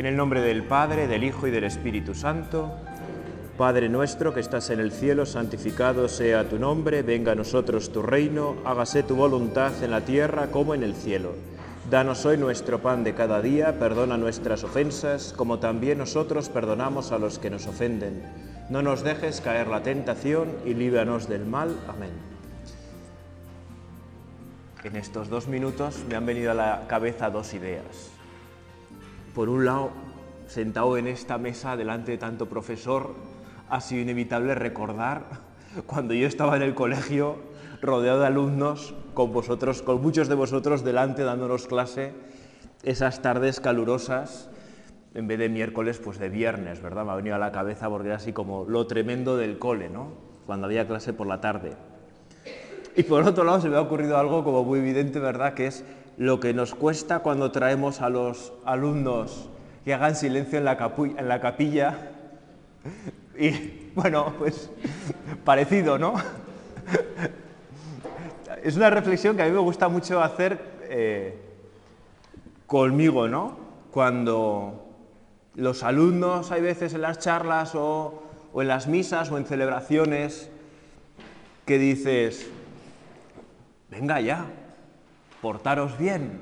En el nombre del Padre, del Hijo y del Espíritu Santo. Padre nuestro que estás en el cielo, santificado sea tu nombre, venga a nosotros tu reino, hágase tu voluntad en la tierra como en el cielo. Danos hoy nuestro pan de cada día, perdona nuestras ofensas, como también nosotros perdonamos a los que nos ofenden. No nos dejes caer la tentación y líbranos del mal. Amén. En estos dos minutos me han venido a la cabeza dos ideas. Por un lado, sentado en esta mesa delante de tanto profesor, ha sido inevitable recordar cuando yo estaba en el colegio rodeado de alumnos, con vosotros, con muchos de vosotros delante dándonos clase, esas tardes calurosas, en vez de miércoles, pues de viernes, ¿verdad? Me ha venido a la cabeza porque era así como lo tremendo del cole, ¿no? Cuando había clase por la tarde. Y por otro lado se me ha ocurrido algo como muy evidente, ¿verdad? Que es lo que nos cuesta cuando traemos a los alumnos que hagan silencio en la, en la capilla. Y bueno, pues parecido, ¿no? Es una reflexión que a mí me gusta mucho hacer eh, conmigo, ¿no? Cuando los alumnos hay veces en las charlas o, o en las misas o en celebraciones que dices, venga ya, portaros bien.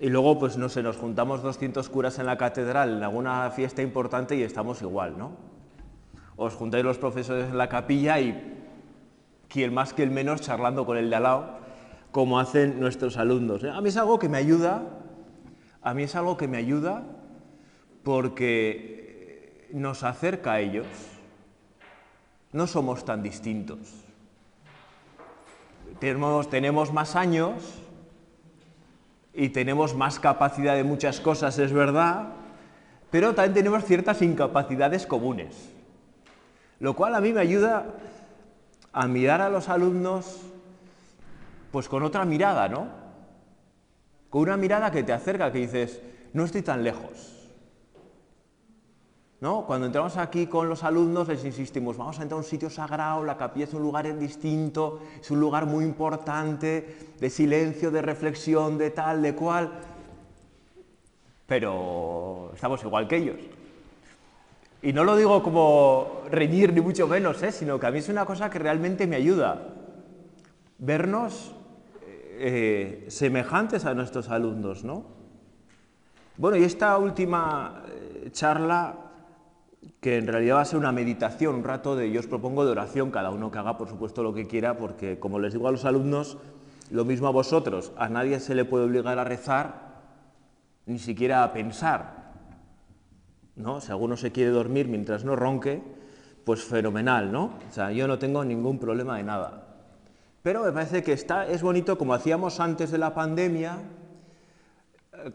Y luego, pues no sé, nos juntamos 200 curas en la catedral en alguna fiesta importante y estamos igual, ¿no? Os juntáis los profesores en la capilla y quien más que el menos charlando con el de al lado, como hacen nuestros alumnos. A mí es algo que me ayuda, a mí es algo que me ayuda porque nos acerca a ellos. No somos tan distintos. Tenemos, tenemos más años y tenemos más capacidad de muchas cosas, es verdad, pero también tenemos ciertas incapacidades comunes. Lo cual a mí me ayuda a mirar a los alumnos pues con otra mirada, ¿no? Con una mirada que te acerca, que dices, no estoy tan lejos. ¿No? Cuando entramos aquí con los alumnos les insistimos, vamos a entrar a un sitio sagrado, la capilla es un lugar distinto, es un lugar muy importante, de silencio, de reflexión, de tal, de cual, pero estamos igual que ellos. Y no lo digo como reñir ni mucho menos, ¿eh? sino que a mí es una cosa que realmente me ayuda. Vernos eh, semejantes a nuestros alumnos, ¿no? Bueno, y esta última eh, charla, que en realidad va a ser una meditación, un rato de, yo os propongo de oración, cada uno que haga por supuesto lo que quiera, porque como les digo a los alumnos, lo mismo a vosotros, a nadie se le puede obligar a rezar, ni siquiera a pensar, ¿no? Si alguno se quiere dormir mientras no ronque, pues fenomenal, ¿no? O sea, yo no tengo ningún problema de nada. Pero me parece que está, es bonito, como hacíamos antes de la pandemia,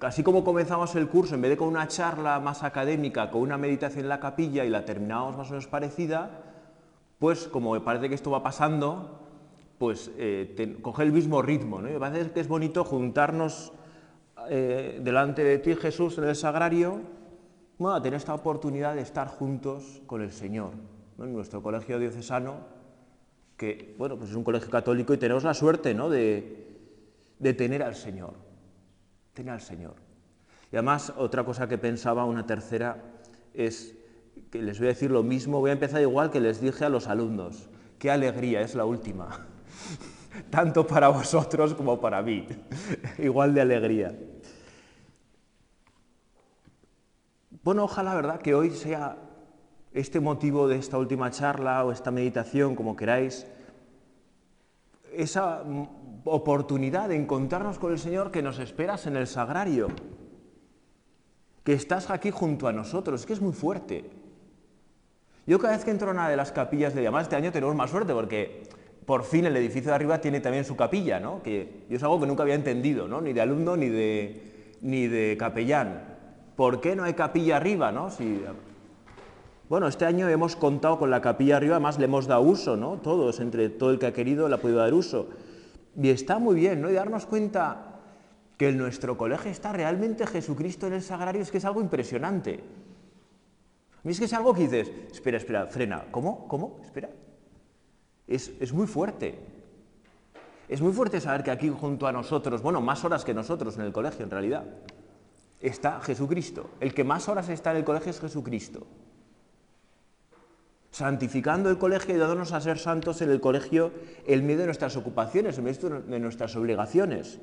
así como comenzamos el curso, en vez de con una charla más académica, con una meditación en la capilla y la terminábamos más o menos parecida, pues como me parece que esto va pasando, pues eh, coge el mismo ritmo. ¿no? me parece que es bonito juntarnos eh, delante de ti, Jesús, en el sagrario, a tener esta oportunidad de estar juntos con el Señor. En nuestro colegio diocesano, que bueno, pues es un colegio católico y tenemos la suerte ¿no? de, de tener al Señor. Tener al Señor. Y además, otra cosa que pensaba, una tercera, es que les voy a decir lo mismo, voy a empezar igual que les dije a los alumnos. Qué alegría es la última, tanto para vosotros como para mí, igual de alegría. Bueno, ojalá, ¿verdad?, que hoy sea este motivo de esta última charla o esta meditación, como queráis, esa oportunidad de encontrarnos con el Señor que nos esperas en el sagrario, que estás aquí junto a nosotros, que es muy fuerte. Yo cada vez que entro a una de las capillas de llamada este año tenemos más suerte porque por fin el edificio de arriba tiene también su capilla, ¿no? que yo es algo que nunca había entendido, ¿no? ni de alumno ni de, ni de capellán. ¿Por qué no hay capilla arriba? ¿no? bueno, este año hemos contado con la capilla arriba, más le hemos dado uso, ¿no? Todos, entre todo el que ha querido le ha podido dar uso. Y está muy bien, ¿no? Y darnos cuenta que en nuestro colegio está realmente Jesucristo en el sagrario es que es algo impresionante. A mí es que es algo que dices, espera, espera, frena, ¿cómo? ¿Cómo? Espera. Es, es muy fuerte. Es muy fuerte saber que aquí junto a nosotros, bueno, más horas que nosotros en el colegio en realidad, está Jesucristo. El que más horas está en el colegio es Jesucristo. Santificando el colegio y dándonos a ser santos en el colegio el medio de nuestras ocupaciones, el medio de nuestras obligaciones.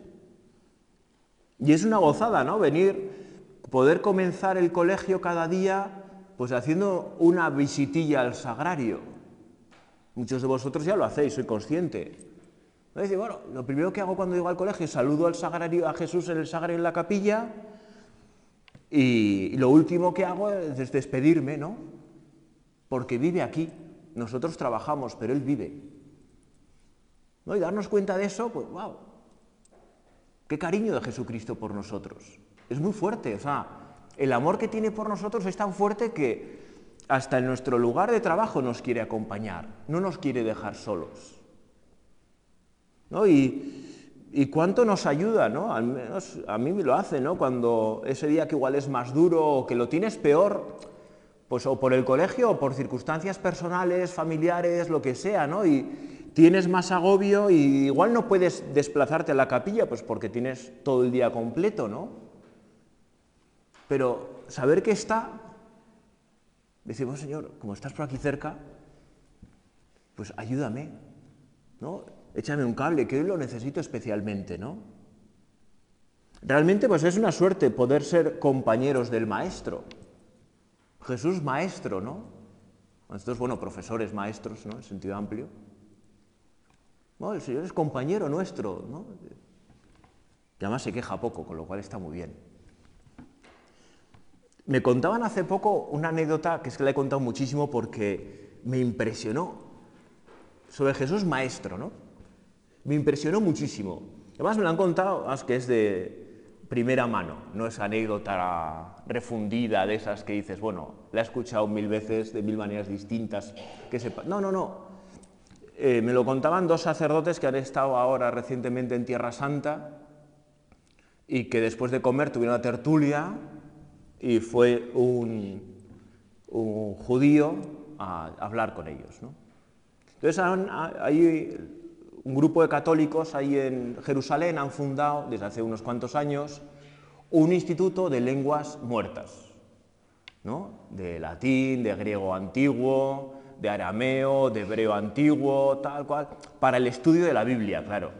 Y es una gozada, ¿no? Venir, poder comenzar el colegio cada día, pues haciendo una visitilla al sagrario. Muchos de vosotros ya lo hacéis, soy consciente. Dice, bueno, lo primero que hago cuando llego al colegio es saludo al sagrario, a Jesús en el sagrario en la capilla, y lo último que hago es despedirme, ¿no? Porque vive aquí. Nosotros trabajamos, pero Él vive. ¿No? Y darnos cuenta de eso, pues, wow. Qué cariño de Jesucristo por nosotros. Es muy fuerte, o sea, el amor que tiene por nosotros es tan fuerte que hasta en nuestro lugar de trabajo nos quiere acompañar, no nos quiere dejar solos. ¿No? Y, y cuánto nos ayuda, ¿no? Al menos a mí me lo hace, ¿no? Cuando ese día que igual es más duro o que lo tienes peor, pues o por el colegio o por circunstancias personales, familiares, lo que sea, ¿no? Y tienes más agobio y igual no puedes desplazarte a la capilla, pues porque tienes todo el día completo, ¿no? Pero saber que está, decimos, Señor, como estás por aquí cerca, pues ayúdame, ¿no? échame un cable, que hoy lo necesito especialmente, ¿no? Realmente pues es una suerte poder ser compañeros del Maestro. Jesús Maestro, ¿no? Nosotros, bueno, profesores maestros, ¿no? En sentido amplio. No, el Señor es compañero nuestro, ¿no? Y además se queja poco, con lo cual está muy bien. Me contaban hace poco una anécdota que es que la he contado muchísimo porque me impresionó sobre Jesús Maestro, ¿no? me impresionó muchísimo. Además me lo han contado, es que es de primera mano, no es anécdota refundida de esas que dices, bueno, la he escuchado mil veces de mil maneras distintas, que sepa. No, no, no. Eh, me lo contaban dos sacerdotes que han estado ahora recientemente en Tierra Santa y que después de comer tuvieron una tertulia y fue un, un judío a hablar con ellos. ¿no? Entonces hay un grupo de católicos ahí en Jerusalén han fundado desde hace unos cuantos años un instituto de lenguas muertas, ¿no? de latín, de griego antiguo, de arameo, de hebreo antiguo, tal cual, para el estudio de la Biblia, claro,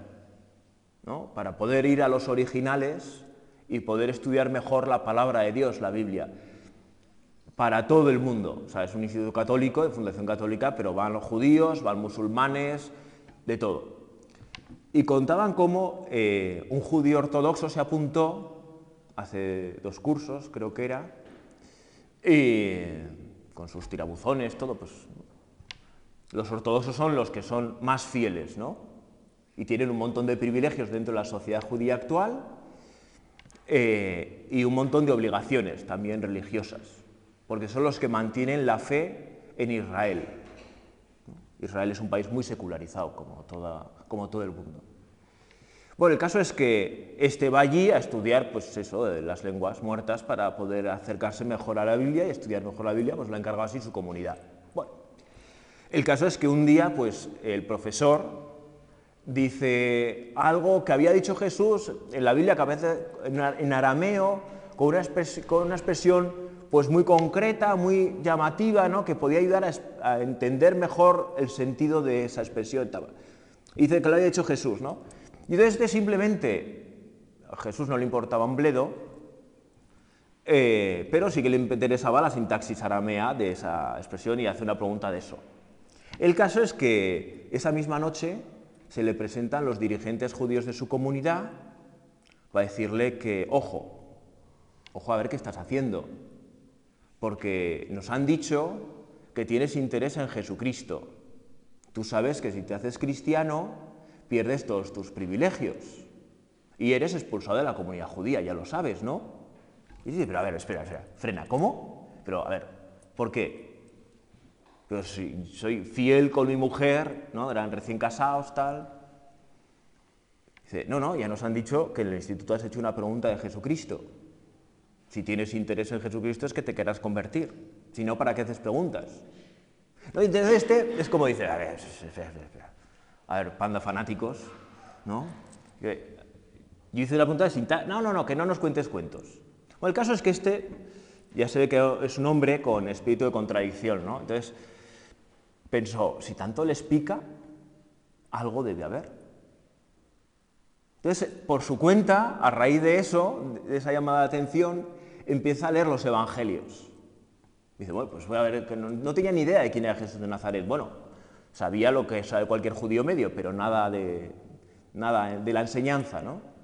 ¿no? para poder ir a los originales y poder estudiar mejor la palabra de Dios, la Biblia, para todo el mundo. O sea, es un instituto católico, de fundación católica, pero van los judíos, van musulmanes, de todo. Y contaban cómo eh, un judío ortodoxo se apuntó hace dos cursos, creo que era, y con sus tirabuzones, todo, pues los ortodoxos son los que son más fieles, ¿no? Y tienen un montón de privilegios dentro de la sociedad judía actual eh, y un montón de obligaciones también religiosas, porque son los que mantienen la fe en Israel. Israel es un país muy secularizado, como, toda, como todo el mundo. Bueno, el caso es que este va allí a estudiar, pues eso, las lenguas muertas para poder acercarse mejor a la Biblia y estudiar mejor la Biblia, pues lo ha encargado así su comunidad. Bueno, el caso es que un día, pues el profesor dice algo que había dicho Jesús en la Biblia, que a veces en arameo, con una, con una expresión pues muy concreta, muy llamativa, ¿no? que podía ayudar a, entender mejor el sentido de esa expresión. Dice que lo había hecho Jesús, ¿no? Y entonces este simplemente, a Jesús no le importaba un bledo, eh, pero sí que le interesaba la sintaxis aramea de esa expresión y hace una pregunta de eso. El caso es que esa misma noche se le presentan los dirigentes judíos de su comunidad para decirle que, ojo, ojo a ver qué estás haciendo, porque nos han dicho que tienes interés en Jesucristo. Tú sabes que si te haces cristiano, pierdes todos tus privilegios y eres expulsado de la comunidad judía, ya lo sabes, ¿no? Y dice, pero a ver, espera, espera, frena, ¿cómo? Pero a ver, ¿por qué? Pero si soy fiel con mi mujer, ¿no? Eran recién casados, tal. Dice, no, no, ya nos han dicho que en el instituto has hecho una pregunta de Jesucristo. Si tienes interés en Jesucristo es que te quieras convertir. Si no, ¿para qué haces preguntas? ¿No? Entonces este es como dice, a ver, a ver, panda fanáticos, ¿no? Yo hice la pregunta de sinta... No, no, no, que no nos cuentes cuentos. Bueno, el caso es que este ya se ve que es un hombre con espíritu de contradicción, ¿no? Entonces pensó, si tanto les pica, algo debe haber. Entonces, por su cuenta, a raíz de eso, de esa llamada de atención, empieza a leer los evangelios. Dice, bueno, pues voy a ver, no, tenía ni idea de quién era Jesús de Nazaret. Bueno, sabía lo que sabe cualquier judío medio, pero nada de, nada de la enseñanza, ¿no?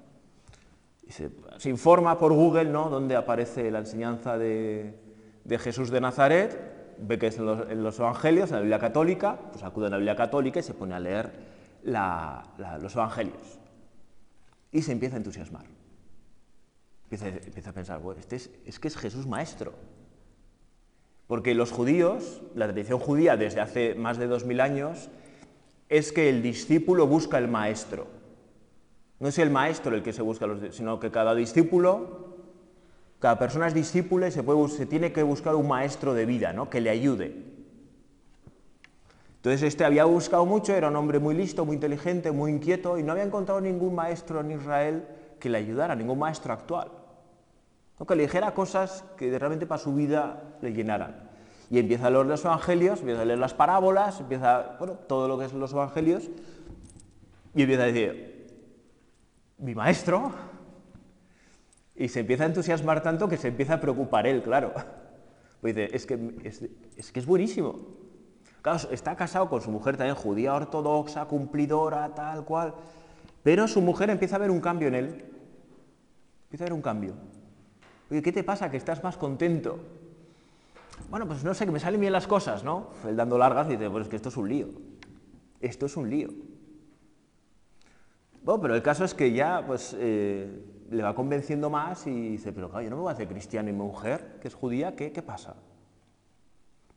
se, informa por Google, ¿no?, donde aparece la enseñanza de, Jesús de Nazaret, ve que es en los, evangelios, en la Biblia católica, pues acude a la Biblia católica y se pone a leer los evangelios y se empieza a entusiasmar. Empieza, a pensar, bueno, este es, que es Jesús maestro. Porque los judíos, la tradición judía desde hace más de dos mil años, es que el discípulo busca el maestro. No es el maestro el que se busca, sino que cada discípulo, cada persona es discípula y se, se tiene que buscar un maestro de vida, ¿no? que le ayude. Entonces este había buscado mucho, era un hombre muy listo, muy inteligente, muy inquieto y no había encontrado ningún maestro en Israel que le ayudara, ningún maestro actual. Que le dijera cosas que realmente para su vida le llenaran. Y empieza a leer los evangelios, empieza a leer las parábolas, empieza, bueno, todo lo que es los evangelios y empieza a decir, mi maestro, y se empieza a entusiasmar tanto que se empieza a preocupar él, claro. Pues dice, es que es, que es buenísimo, Claro, está casado con su mujer también judía ortodoxa, cumplidora, tal cual. Pero su mujer empieza a ver un cambio en él. Empieza a ver un cambio. Oye, ¿qué te pasa? Que estás más contento. Bueno, pues no sé, que me salen bien las cosas, ¿no? Él dando largas dice, pues es que esto es un lío. Esto es un lío. Bueno, pero el caso es que ya, pues, eh, le va convenciendo más y dice, pero claro, yo no me voy a hacer cristiano y mi mujer, que es judía, ¿qué, qué pasa?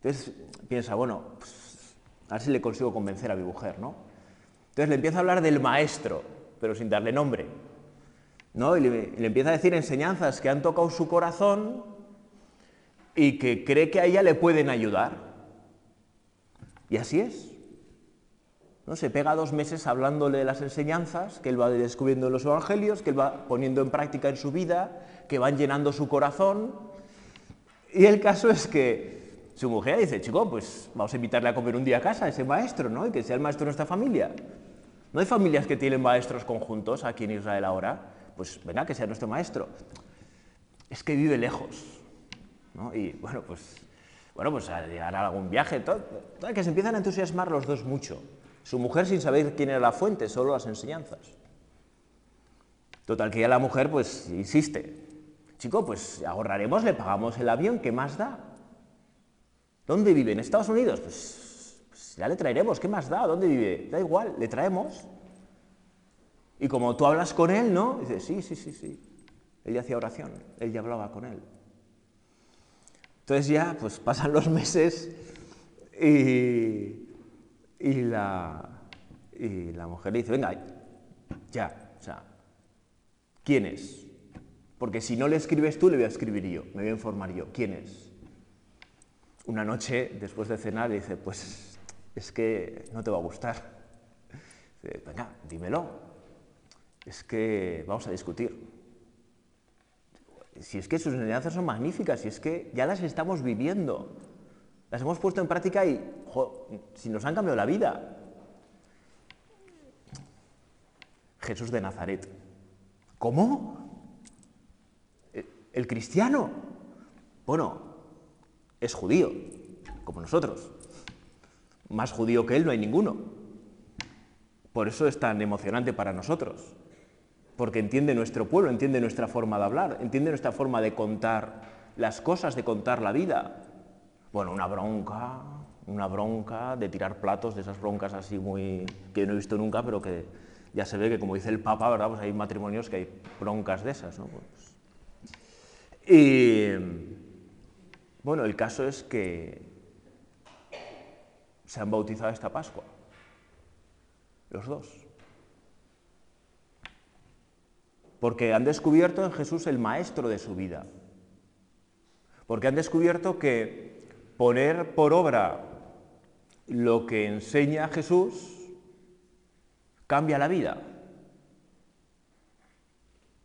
Entonces piensa, bueno, pues, a ver si le consigo convencer a mi mujer, ¿no? Entonces le empieza a hablar del maestro, pero sin darle nombre, ¿no? Y le, empieza a decir enseñanzas que han tocado su corazón y que cree que a ella le pueden ayudar. Y así es. ¿No? Se pega dos meses hablándole de las enseñanzas que él va descubriendo en los evangelios, que él va poniendo en práctica en su vida, que van llenando su corazón. Y el caso es que su mujer dice, chico, pues vamos a invitarle a comer un día a casa a ese maestro, ¿no? Y que sea el maestro de nuestra familia. ¿No hay familias que tienen maestros conjuntos aquí en Israel ahora? Pues venga, que sea nuestro maestro. Es que vive lejos, ¿no? Y bueno, pues, bueno, pues a llegar a algún viaje, todo, que se empiezan a entusiasmar los dos mucho. Su mujer sin saber quién era la fuente, solo las enseñanzas. Total, que ya la mujer pues insiste. Chico, pues ahorraremos, le pagamos el avión, ¿qué más da? ¿Dónde vive? ¿En Estados Unidos? Pues, pues, ya le traeremos, ¿qué más da? ¿Dónde vive? Da igual, le traemos. Y como tú hablas con él, ¿no? Dice, sí, sí, sí, sí. Él hacía oración, él ya hablaba con él. Entonces ya, pues pasan los meses y, y, la, y la mujer le dice, venga, ya, o sea, ¿quién es? Porque si no le escribes tú, le voy a escribir yo, me voy a informar yo. ¿Quién es? una noche, después de cenar, dice, pues es que no te va a gustar. Dice, venga, dímelo. Es que vamos a discutir. Si es que sus enseñanzas son magníficas, si es que ya las estamos viviendo, las hemos puesto en práctica y si nos han cambiado la vida. Jesús de Nazaret. ¿Cómo? ¿El cristiano? Bueno, es judío, como nosotros. Más judío que él no hay ninguno. Por eso es tan emocionante para nosotros, porque entiende nuestro pueblo, entiende nuestra forma de hablar, entiende nuestra forma de contar las cosas, de contar la vida. Bueno, una bronca, una bronca de tirar platos, de esas broncas así muy que no he visto nunca, pero que ya se ve que como dice el Papa, ¿verdad? Pues hay matrimonios que hay broncas de esas, ¿no? Pues... Y bueno, el caso es que se han bautizado esta Pascua, los dos. Porque han descubierto en Jesús el maestro de su vida. Porque han descubierto que poner por obra lo que enseña Jesús cambia la vida.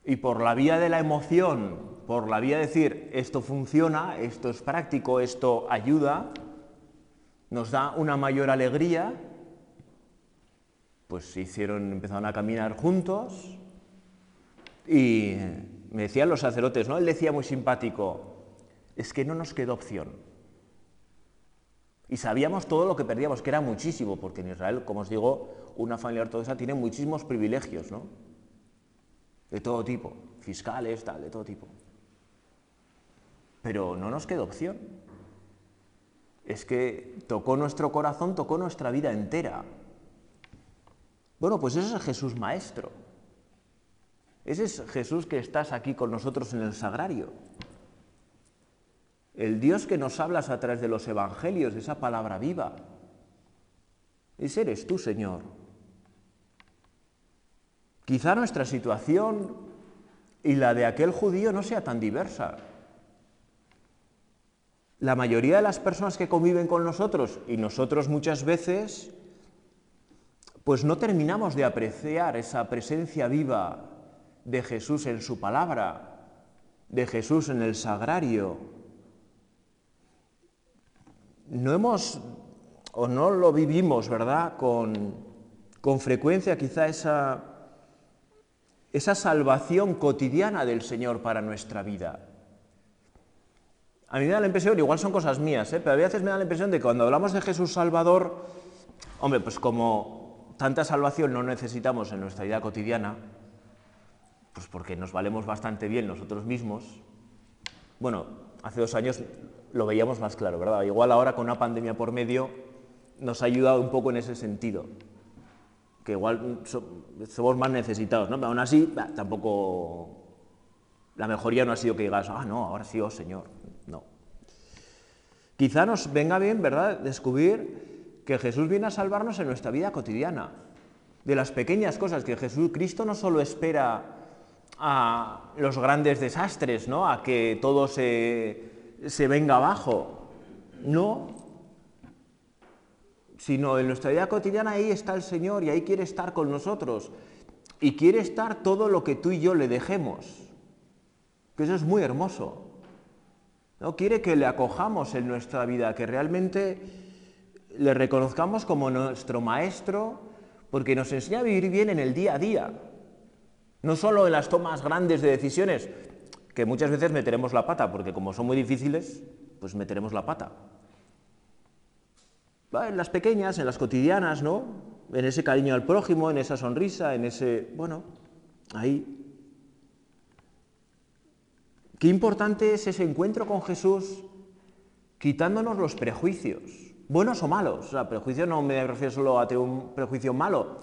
Y por la vía de la emoción, por la vía de decir esto funciona, esto es práctico, esto ayuda, nos da una mayor alegría, pues se hicieron, empezaron a caminar juntos y me decían los sacerdotes, ¿no? Él decía muy simpático, es que no nos quedó opción. Y sabíamos todo lo que perdíamos, que era muchísimo, porque en Israel, como os digo, una familia ortodoxa tiene muchísimos privilegios, ¿no? De todo tipo, fiscales, tal, de todo tipo. Pero no nos quedó opción. Es que tocó nuestro corazón, tocó nuestra vida entera. Bueno, pues ese es Jesús Maestro. Ese es Jesús que estás aquí con nosotros en el sagrario. El Dios que nos hablas a través de los evangelios, de esa palabra viva. Ese eres tú, Señor. Quizá nuestra situación y la de aquel judío no sea tan diversa. La mayoría de las personas que conviven con nosotros, y nosotros muchas veces, pues no terminamos de apreciar esa presencia viva de Jesús en su palabra, de Jesús en el sagrario. No hemos o no lo vivimos, ¿verdad? Con, con frecuencia quizá esa, esa salvación cotidiana del Señor para nuestra vida. A mí me da la impresión, igual son cosas mías, ¿eh? pero a veces me da la impresión de que cuando hablamos de Jesús Salvador, hombre, pues como tanta salvación no necesitamos en nuestra vida cotidiana, pues porque nos valemos bastante bien nosotros mismos. Bueno, hace dos años lo veíamos más claro, ¿verdad? Igual ahora con una pandemia por medio nos ha ayudado un poco en ese sentido, que igual somos más necesitados, ¿no? Pero aún así, tampoco la mejoría no ha sido que digas, ah, no, ahora sí, oh Señor, no. Quizá nos venga bien, ¿verdad?, descubrir que Jesús viene a salvarnos en nuestra vida cotidiana, de las pequeñas cosas, que Jesús, Cristo no solo espera a los grandes desastres, ¿no? a que todo se, se venga abajo. No, sino en nuestra vida cotidiana ahí está el Señor y ahí quiere estar con nosotros. Y quiere estar todo lo que tú y yo le dejemos. Que eso es muy hermoso. ¿no? Quiere que le acojamos en nuestra vida, que realmente le reconozcamos como nuestro maestro, porque nos enseña a vivir bien en el día a día. No solo en las tomas grandes de decisiones, que muchas veces meteremos la pata, porque como son muy difíciles, pues meteremos la pata. En las pequeñas, en las cotidianas, ¿no? En ese cariño al prójimo, en esa sonrisa, en ese... Bueno, ahí. Qué importante es ese encuentro con Jesús quitándonos los prejuicios, buenos o malos. O sea, prejuicio no me refiero solo a tener un prejuicio malo,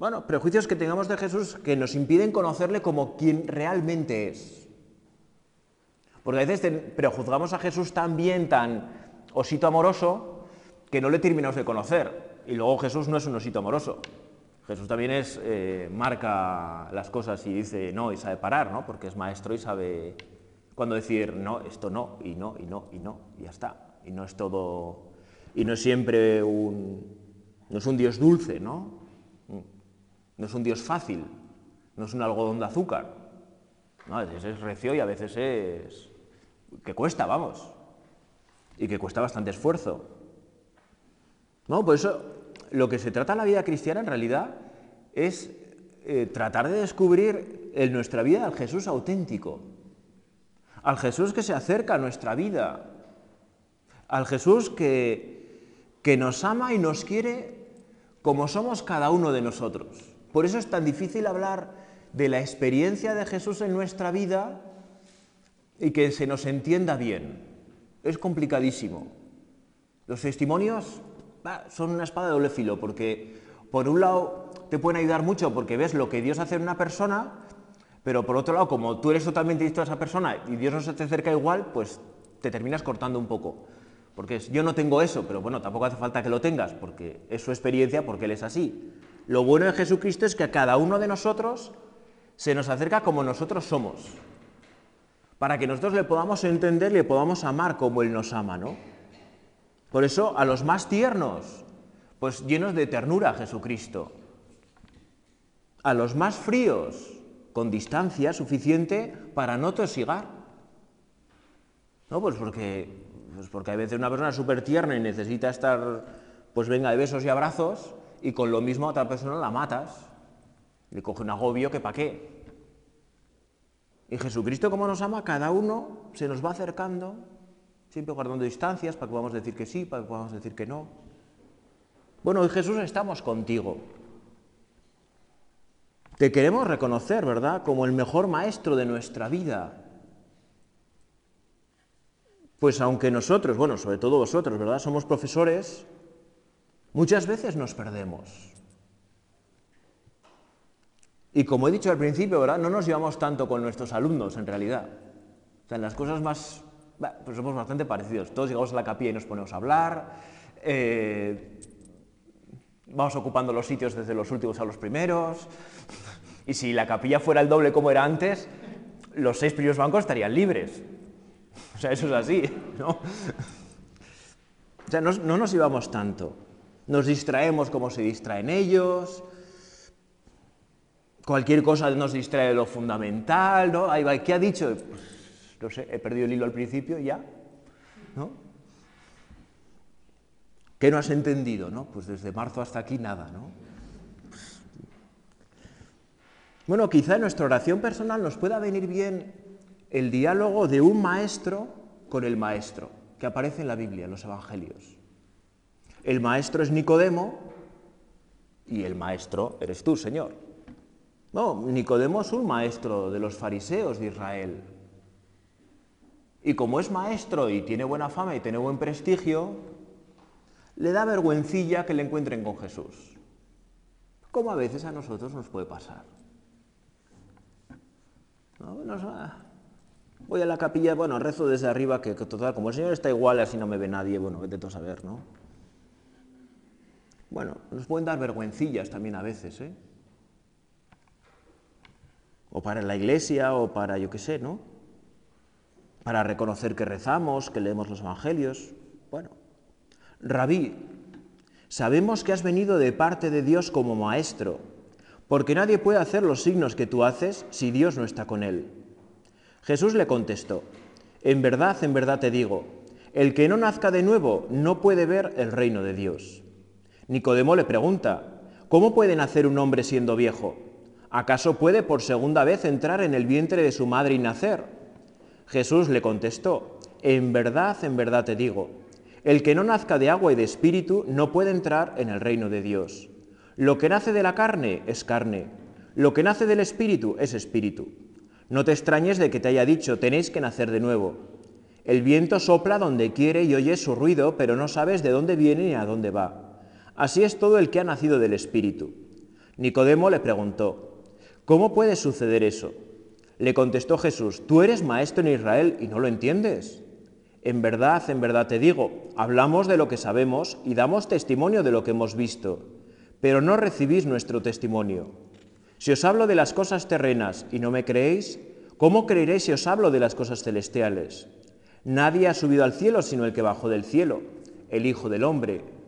bueno, prejuicios que tengamos de Jesús que nos impiden conocerle como quien realmente es. Porque a veces prejuzgamos a Jesús tan bien, tan osito amoroso, que no le terminamos de conocer. Y luego Jesús no es un osito amoroso. Jesús también es, eh, marca las cosas y dice no y sabe parar, ¿no? Porque es maestro y sabe cuándo decir no, esto no, y no, y no, y no, y ya está. Y no es todo, y no es siempre un, no es un Dios dulce, ¿no? No es un Dios fácil, no es un algodón de azúcar. a veces es recio y a veces es que cuesta, vamos. Y que cuesta bastante esfuerzo. No, por eso lo que se trata en la vida cristiana en realidad es eh, tratar de descubrir en nuestra vida al Jesús auténtico, al Jesús que se acerca a nuestra vida, al Jesús que, que nos ama y nos quiere como somos cada uno de nosotros. Por eso es tan difícil hablar de la experiencia de Jesús en nuestra vida y que se nos entienda bien. Es complicadísimo. Los testimonios son una espada de doble filo, porque por un lado te pueden ayudar mucho porque ves lo que Dios hace en una persona, pero por otro lado, como tú eres totalmente distinto a esa persona y Dios no se te acerca igual, pues te terminas cortando un poco. Porque yo no tengo eso, pero bueno, tampoco hace falta que lo tengas, porque es su experiencia, porque Él es así. Lo bueno de Jesucristo es que a cada uno de nosotros se nos acerca como nosotros somos, para que nosotros le podamos entender le podamos amar como Él nos ama, ¿no? Por eso a los más tiernos, pues llenos de ternura Jesucristo. A los más fríos, con distancia suficiente para no tosigar. No, pues porque, pues porque a veces una persona súper tierna y necesita estar, pues venga, de besos y abrazos, y con lo mismo a otra persona la matas. Le coge un agobio que para qué. Y Jesucristo, como nos ama, cada uno se nos va acercando, siempre guardando distancias para que podamos decir que sí, para que podamos decir que no. Bueno, hoy Jesús estamos contigo. Te queremos reconocer, ¿verdad?, como el mejor maestro de nuestra vida. Pues aunque nosotros, bueno, sobre todo vosotros, ¿verdad?, somos profesores, muchas veces nos perdemos. Y como he dicho al principio, ¿verdad? No nos llevamos tanto con nuestros alumnos, en realidad. O sea, en las cosas más... pues somos bastante parecidos. Todos llegamos a la capilla y nos ponemos a hablar. Eh, vamos ocupando los sitios desde los últimos a los primeros. Y si la capilla fuera el doble como era antes, los seis primeros bancos estarían libres. O sea, eso es así, ¿no? O sea, no, no nos llevamos tanto. Nos distraemos como se distraen ellos, cualquier cosa nos distrae de lo fundamental, ¿no? Ahí va, ¿qué ha dicho? Pues, no sé, he perdido el hilo al principio ya, ¿no? ¿Qué no has entendido, no? Pues desde marzo hasta aquí nada, ¿no? Bueno, quizá en nuestra oración personal nos pueda venir bien el diálogo de un maestro con el maestro, que aparece en la Biblia, en los Evangelios. El maestro es Nicodemo y el maestro eres tú, Señor. No, Nicodemo es un maestro de los fariseos de Israel. Y como es maestro y tiene buena fama y tiene buen prestigio, le da vergüencilla que le encuentren con Jesús. Como a veces a nosotros nos puede pasar. voy a la capilla, bueno, rezo desde arriba, que, total, como el Señor está igual, así no me ve nadie, bueno, vete tú a saber, ¿no? Bueno, nos pueden dar vergüencillas también a veces, ¿eh? o para la iglesia, o para, yo qué sé, ¿no? Para reconocer que rezamos, que leemos los evangelios. Bueno, Rabí, sabemos que has venido de parte de Dios como maestro, porque nadie puede hacer los signos que tú haces si Dios no está con él. Jesús le contestó, en verdad, en verdad te digo, el que no nazca de nuevo no puede ver el reino de Dios. Nicodemo le pregunta, ¿cómo puede nacer un hombre siendo viejo? ¿Acaso puede por segunda vez entrar en el vientre de su madre y nacer? Jesús le contestó, En verdad, en verdad te digo, el que no nazca de agua y de espíritu no puede entrar en el reino de Dios. Lo que nace de la carne es carne, lo que nace del espíritu es espíritu. No te extrañes de que te haya dicho, tenéis que nacer de nuevo. El viento sopla donde quiere y oyes su ruido, pero no sabes de dónde viene ni a dónde va. Así es todo el que ha nacido del espíritu. Nicodemo le preguntó, ¿Cómo puede suceder eso? Le contestó Jesús, tú eres maestro en Israel y no lo entiendes. En verdad, en verdad te digo, hablamos de lo que sabemos y damos testimonio de lo que hemos visto, pero no recibís nuestro testimonio. Si os hablo de las cosas terrenas y no me creéis, ¿cómo creeréis si os hablo de las cosas celestiales? Nadie ha subido al cielo sino el que bajó del cielo, el Hijo del Hombre.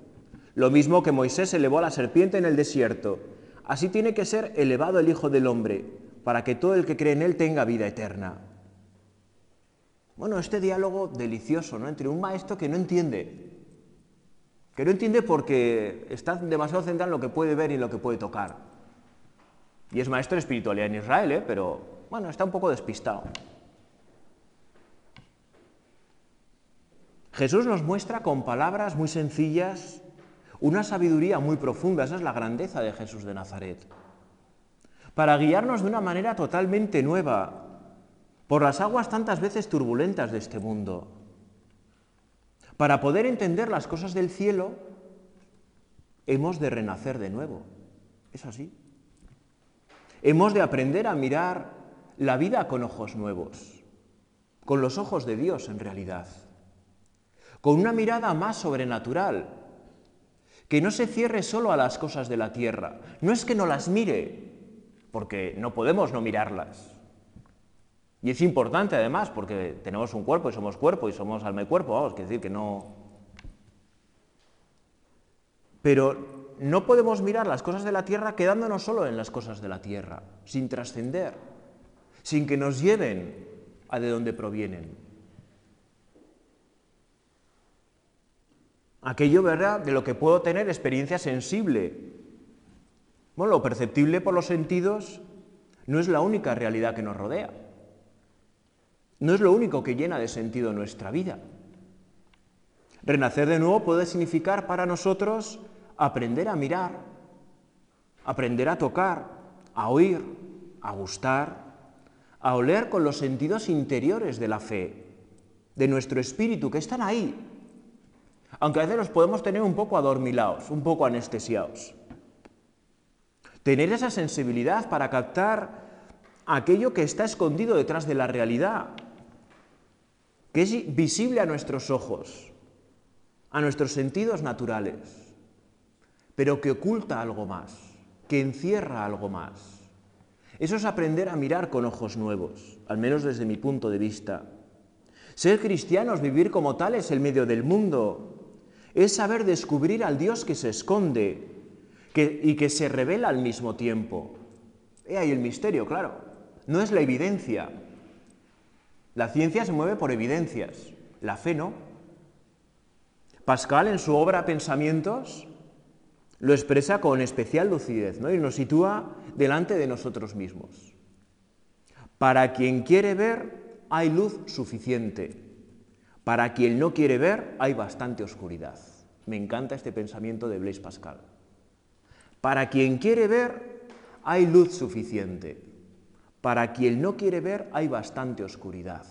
Lo mismo que Moisés elevó a la serpiente en el desierto, Así tiene que ser elevado el Hijo del Hombre, para que todo el que cree en Él tenga vida eterna. Bueno, este diálogo delicioso, ¿no? Entre un maestro que no entiende, que no entiende porque está demasiado centrado en lo que puede ver y en lo que puede tocar. Y es maestro de espiritualidad en Israel, ¿eh? pero bueno, está un poco despistado. Jesús nos muestra con palabras muy sencillas una sabiduría muy profunda, esa es la grandeza de Jesús de Nazaret, para guiarnos de una manera totalmente nueva por las aguas tantas veces turbulentas de este mundo. Para poder entender las cosas del cielo, hemos de renacer de nuevo. Es así. Hemos de aprender a mirar la vida con ojos nuevos, con los ojos de Dios en realidad, con una mirada más sobrenatural, que no se cierre solo a las cosas de la tierra. No es que no las mire, porque no podemos no mirarlas. Y es importante además, porque tenemos un cuerpo y somos cuerpo y somos alma y cuerpo, vamos, que decir que no... Pero no podemos mirar las cosas de la tierra quedándonos solo en las cosas de la tierra, sin trascender, sin que nos lleven a de donde provienen. Aquello, ¿verdad?, de lo que puedo tener experiencia sensible. Bueno, lo perceptible por los sentidos no es la única realidad que nos rodea. No es lo único que llena de sentido nuestra vida. Renacer de nuevo puede significar para nosotros aprender a mirar, aprender a tocar, a oír, a gustar, a oler con los sentidos interiores de la fe, de nuestro espíritu, que están ahí, aunque a veces los podemos tener un poco adormilados, un poco anestesiados. Tener esa sensibilidad para captar aquello que está escondido detrás de la realidad, que es visible a nuestros ojos, a nuestros sentidos naturales, pero que oculta algo más, que encierra algo más. Eso es aprender a mirar con ojos nuevos, al menos desde mi punto de vista. Ser cristianos, vivir como tales el medio del mundo, es saber descubrir al Dios que se esconde y que se revela al mismo tiempo. He ahí el misterio, claro. No es la evidencia. La ciencia se mueve por evidencias, la fe no. Pascal en su obra Pensamientos lo expresa con especial lucidez ¿no? y nos sitúa delante de nosotros mismos. Para quien quiere ver, hay luz suficiente. Para quien no quiere ver, hay bastante oscuridad. Me encanta este pensamiento de Blaise Pascal. Para quien quiere ver, hay luz suficiente. Para quien no quiere ver, hay bastante oscuridad.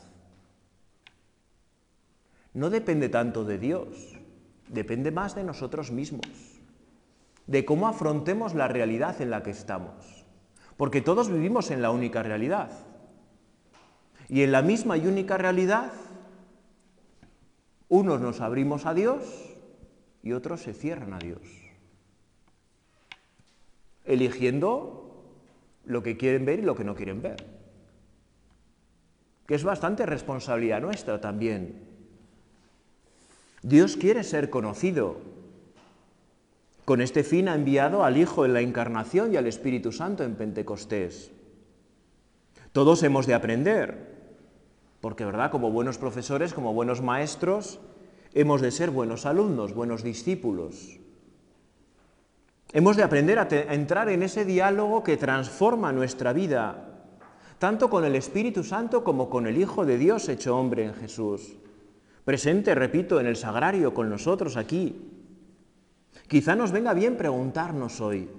No depende tanto de Dios, depende más de nosotros mismos, de cómo afrontemos la realidad en la que estamos. Porque todos vivimos en la única realidad. Y en la misma y única realidad, unos nos abrimos a Dios y otros se cierran a Dios, eligiendo lo que quieren ver y lo que no quieren ver, que es bastante responsabilidad nuestra también. Dios quiere ser conocido. Con este fin ha enviado al Hijo en la Encarnación y al Espíritu Santo en Pentecostés. Todos hemos de aprender, porque, ¿verdad? Como buenos profesores, como buenos maestros, Hemos de ser buenos alumnos, buenos discípulos. Hemos de aprender a, entrar en ese diálogo que transforma nuestra vida, tanto con el Espíritu Santo como con el Hijo de Dios hecho hombre en Jesús. Presente, repito, en el sagrario con nosotros aquí. Quizá nos venga bien preguntarnos hoy,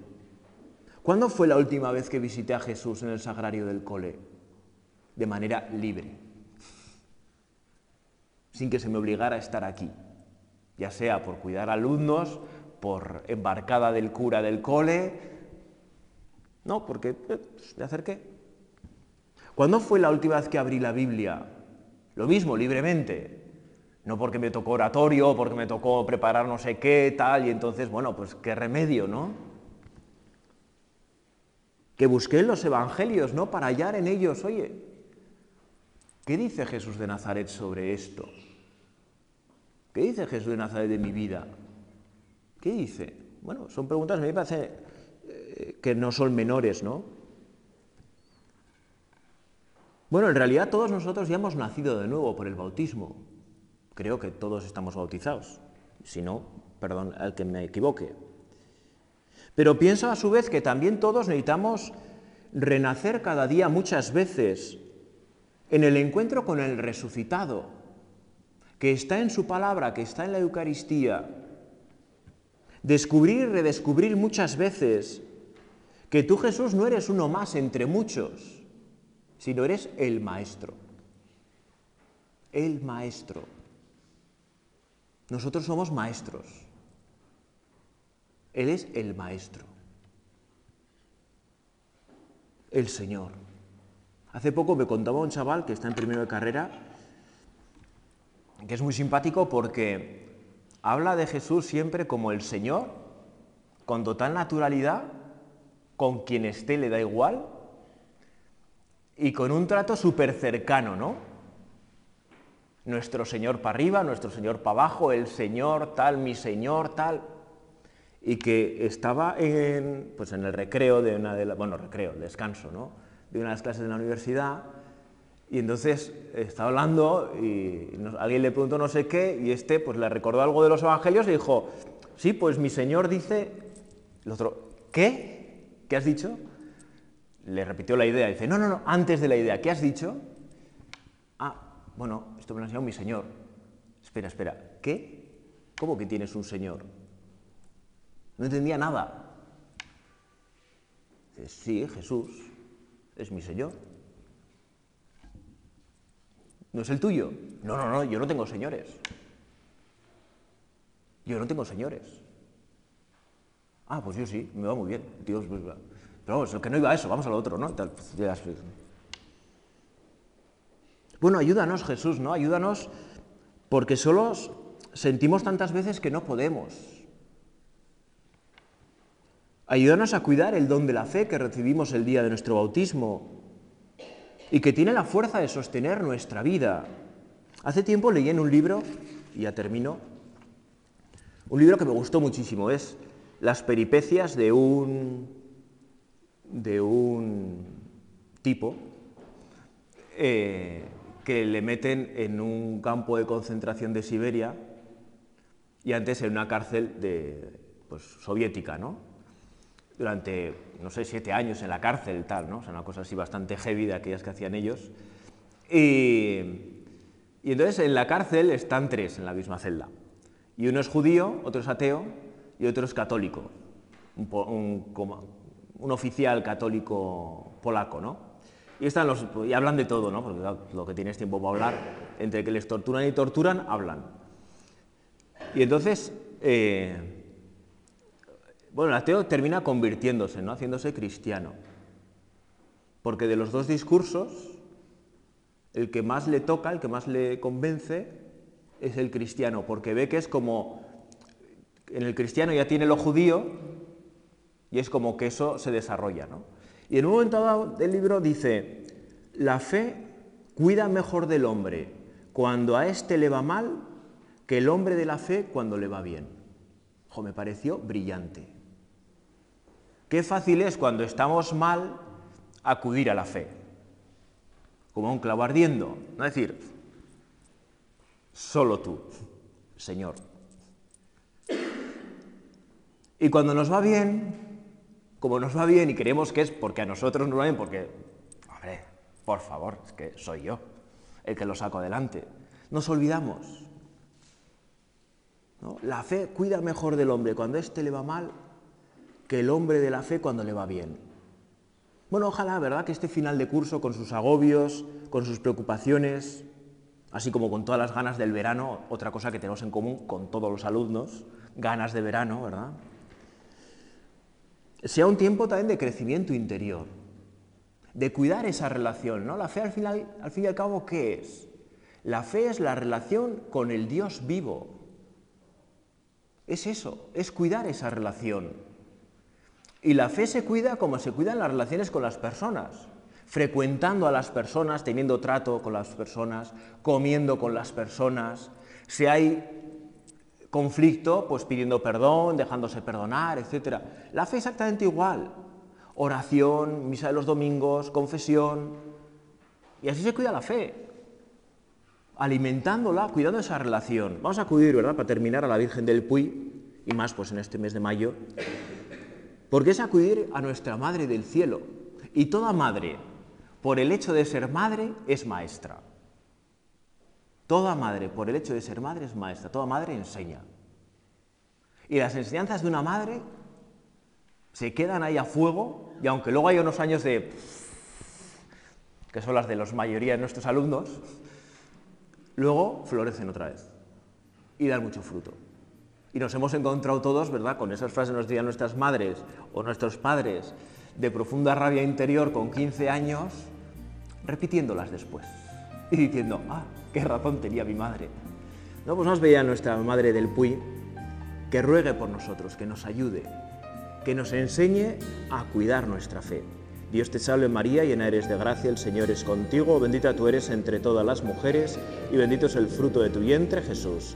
¿cuándo fue la última vez que visité a Jesús en el sagrario del cole? De manera libre sin que se me obligara a estar aquí, ya sea por cuidar alumnos, por embarcada del cura del cole, no, porque eh, me acerqué. ¿Cuándo fue la última vez que abrí la Biblia? Lo mismo, libremente. No porque me tocó oratorio, porque me tocó preparar no sé qué, tal, y entonces, bueno, pues qué remedio, ¿no? Que busqué los evangelios, ¿no? Para hallar en ellos, oye, ¿qué dice Jesús de Nazaret sobre esto? ¿Qué dice Jesús de Nazaret de mi vida? ¿Qué dice? Bueno, son preguntas, me parece eh, que no son menores, ¿no? Bueno, en realidad todos nosotros ya hemos nacido de nuevo por el bautismo. Creo que todos estamos bautizados. Si no, perdón al que me equivoque. Pero pienso a su vez que también todos necesitamos renacer cada día muchas veces en el encuentro con el resucitado, que está en su palabra, que está en la Eucaristía, descubrir redescubrir muchas veces que tú Jesús no eres uno más entre muchos, sino eres el Maestro. El Maestro. Nosotros somos maestros. Él es el Maestro. El Señor. Hace poco me contaba un chaval que está en primero de carrera que es muy simpático porque habla de Jesús siempre como el Señor, con total naturalidad, con quien esté le da igual, y con un trato súper cercano, ¿no? Nuestro Señor para arriba, nuestro Señor para abajo, el Señor tal, mi Señor tal, y que estaba en, pues en el recreo de una de las, bueno, recreo, descanso, ¿no? De una de las clases de la universidad, Y entonces estaba hablando y alguien le preguntó no sé qué y este pues le recordó algo de los evangelios y dijo, sí, pues mi Señor dice, el otro, ¿qué? ¿Qué has dicho? Le repitió la idea, dice, no, no, no, antes de la idea, ¿qué has dicho? Ah, bueno, esto me lo ha enseñado mi Señor. Espera, espera, ¿qué? ¿Cómo que tienes un Señor? No entendía nada. Dice, sí, Jesús es mi Señor. ¿No es el tuyo? No, no, no, yo no tengo señores. Yo no tengo señores. Ah, pues yo sí, me va muy bien. Dios, pues, pero vamos, el que no iba a eso, vamos a lo otro, ¿no? Pues, bueno, ayúdanos Jesús, ¿no? Ayúdanos porque solos sentimos tantas veces que no podemos. Ayúdanos a cuidar el don de la fe que recibimos el día de nuestro bautismo y que tiene la fuerza de sostener nuestra vida. Hace tiempo leí en un libro, y ya termino, un libro que me gustó muchísimo, es Las peripecias de un, de un tipo eh, que le meten en un campo de concentración de Siberia y antes en una cárcel de, pues, soviética, ¿no? Durante, no sé, siete años en la cárcel, tal, ¿no? O sea, una cosa así bastante heavy de aquellas que hacían ellos. Y, y entonces en la cárcel están tres en la misma celda. Y uno es judío, otro es ateo y otro es católico. Un, un, oficial católico polaco, ¿no? Y, están los, y hablan de todo, ¿no? Porque lo que tienes tiempo para hablar, entre que les torturan y torturan, hablan. Y entonces... Eh, bueno, el ateo termina convirtiéndose, ¿no? haciéndose cristiano. Porque de los dos discursos, el que más le toca, el que más le convence, es el cristiano, porque ve que es como, en el cristiano ya tiene lo judío, y es como que eso se desarrolla. ¿no? Y en un momento dado del libro dice, la fe cuida mejor del hombre cuando a éste le va mal que el hombre de la fe cuando le va bien. Ojo, me pareció brillante. Qué fácil es cuando estamos mal acudir a la fe, como un clavo ardiendo, no decir, solo tú, Señor. Y cuando nos va bien, como nos va bien y creemos que es porque a nosotros nos va bien, porque, hombre, por favor, es que soy yo el que lo saco adelante, nos olvidamos. La fe cuida mejor del hombre. Cuando éste le va mal, que el hombre de la fe cuando le va bien. Bueno, ojalá, ¿verdad?, que este final de curso, con sus agobios, con sus preocupaciones, así como con todas las ganas del verano, otra cosa que tenemos en común con todos los alumnos, ganas de verano, ¿verdad? Sea un tiempo también de crecimiento interior, de cuidar esa relación, ¿no? La fe al, final, al fin y al cabo, ¿qué es? La fe es la relación con el Dios vivo. Es eso, es cuidar esa relación. Y la fe se cuida como se cuidan las relaciones con las personas, frecuentando a las personas, teniendo trato con las personas, comiendo con las personas. Si hay conflicto, pues pidiendo perdón, dejándose perdonar, etc. La fe es exactamente igual. Oración, misa de los domingos, confesión. Y así se cuida la fe. Alimentándola, cuidando esa relación. Vamos a acudir, ¿verdad?, para terminar a la Virgen del Puy, y más pues en este mes de mayo, porque es acudir a nuestra Madre del Cielo. Y toda madre, por el hecho de ser madre, es maestra. Toda madre, por el hecho de ser madre, es maestra. Toda madre enseña. Y las enseñanzas de una madre se quedan ahí a fuego, y aunque luego hay unos años de... que son las de la mayoría de nuestros alumnos, luego florecen otra vez y dan mucho fruto. Y nos hemos encontrado todos, ¿verdad?, con esas frases nos decían nuestras madres o nuestros padres de profunda rabia interior con 15 años, repitiéndolas después y diciendo, ah, qué razón tenía mi madre. No, pues nos veía nuestra madre del Puy que ruegue por nosotros, que nos ayude, que nos enseñe a cuidar nuestra fe. Dios te salve María, llena eres de gracia, el Señor es contigo, bendita tú eres entre todas las mujeres y bendito es el fruto de tu vientre Jesús.